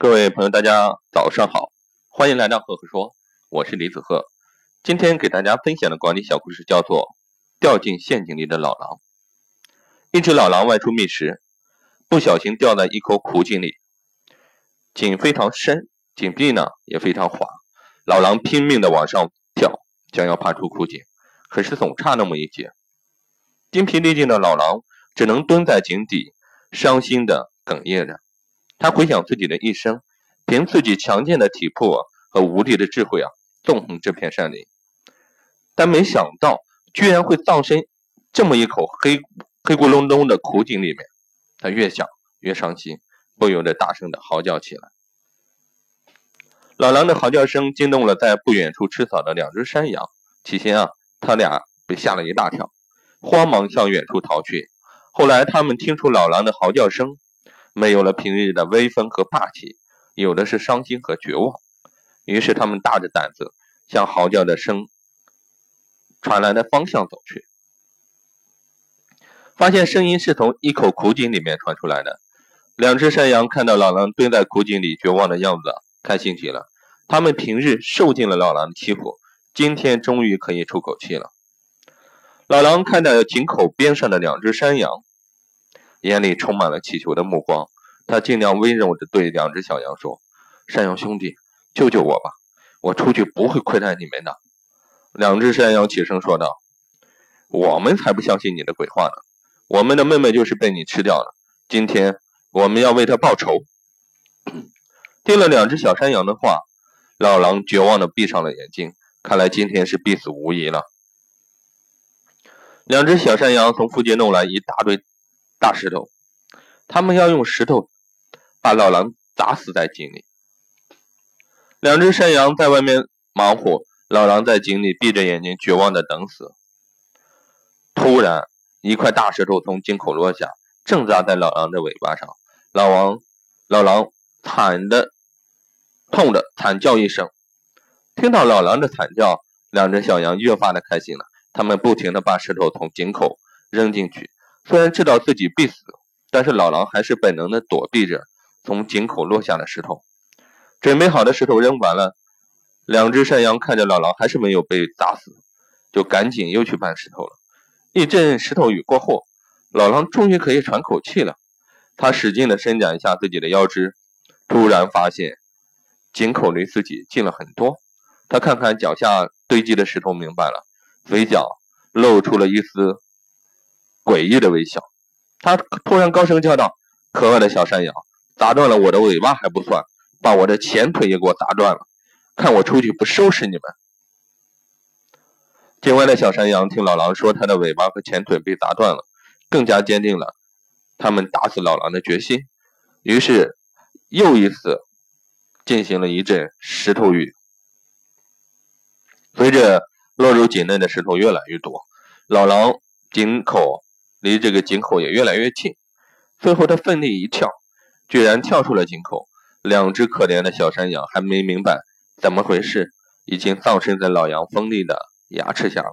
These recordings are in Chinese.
各位朋友，大家早上好，欢迎来到赫赫说，我是李子赫。今天给大家分享的管理小故事叫做《掉进陷阱里的老狼》。一只老狼外出觅食，不小心掉在一口苦井里，井非常深，井壁呢也非常滑。老狼拼命的往上跳，想要爬出苦井，可是总差那么一截。精疲力尽的老狼只能蹲在井底，伤心的哽咽着。他回想自己的一生，凭自己强健的体魄和无敌的智慧啊，纵横这片山林，但没想到居然会葬身这么一口黑黑咕隆咚的苦井里面。他越想越伤心，不由得大声的嚎叫起来。老狼的嚎叫声惊动了在不远处吃草的两只山羊。起先啊，他俩被吓了一大跳，慌忙向远处逃去。后来他们听出老狼的嚎叫声。没有了平日的威风和霸气，有的是伤心和绝望。于是他们大着胆子向嚎叫的声传来的方向走去，发现声音是从一口苦井里面传出来的。两只山羊看到老狼蹲在苦井里绝望的样子，开心极了。他们平日受尽了老狼的欺负，今天终于可以出口气了。老狼看到井口边上的两只山羊。眼里充满了乞求的目光，他尽量温柔地对两只小羊说：“山羊兄弟，救救我吧！我出去不会亏待你们的。”两只山羊起身说道：“我们才不相信你的鬼话呢！我们的妹妹就是被你吃掉了，今天我们要为她报仇。”听了两只小山羊的话，老狼绝望地闭上了眼睛，看来今天是必死无疑了。两只小山羊从附近弄来一大堆。大石头，他们要用石头把老狼砸死在井里。两只山羊在外面忙活，老狼在井里闭着眼睛，绝望的等死。突然，一块大石头从井口落下，正砸在老狼的尾巴上。老王，老狼惨的痛的惨叫一声。听到老狼的惨叫，两只小羊越发的开心了。他们不停的把石头从井口扔进去。虽然知道自己必死，但是老狼还是本能的躲避着从井口落下的石头。准备好的石头扔完了，两只山羊看着老狼还是没有被砸死，就赶紧又去搬石头了。一阵石头雨过后，老狼终于可以喘口气了。他使劲的伸展一下自己的腰肢，突然发现井口离自己近了很多。他看看脚下堆积的石头，明白了，嘴角露出了一丝。诡异的微笑，他突然高声叫道：“可恶的小山羊，砸断了我的尾巴还不算，把我的前腿也给我砸断了！看我出去不收拾你们！”井外的小山羊听老狼说他的尾巴和前腿被砸断了，更加坚定了他们打死老狼的决心。于是又一次进行了一阵石头雨。随着落入井内的石头越来越多，老狼井口。离这个井口也越来越近，最后他奋力一跳，居然跳出了井口。两只可怜的小山羊还没明白怎么回事，已经葬身在老羊锋利的牙齿下了。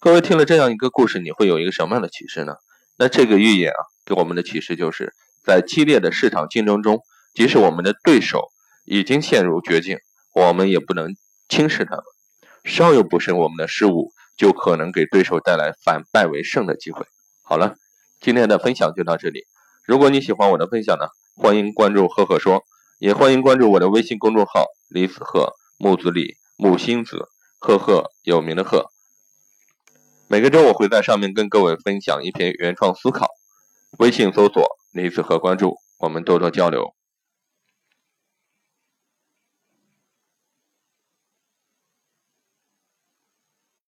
各位听了这样一个故事，你会有一个什么样的启示呢？那这个寓言啊，给我们的启示就是在激烈的市场竞争中，即使我们的对手已经陷入绝境，我们也不能轻视他们，稍有不慎，我们的失误。就可能给对手带来反败为胜的机会。好了，今天的分享就到这里。如果你喜欢我的分享呢，欢迎关注“赫赫说”，也欢迎关注我的微信公众号“李子赫木子李木星子赫赫有名的赫”。每个周我会在上面跟各位分享一篇原创思考。微信搜索“李子赫”，关注我们，多多交流。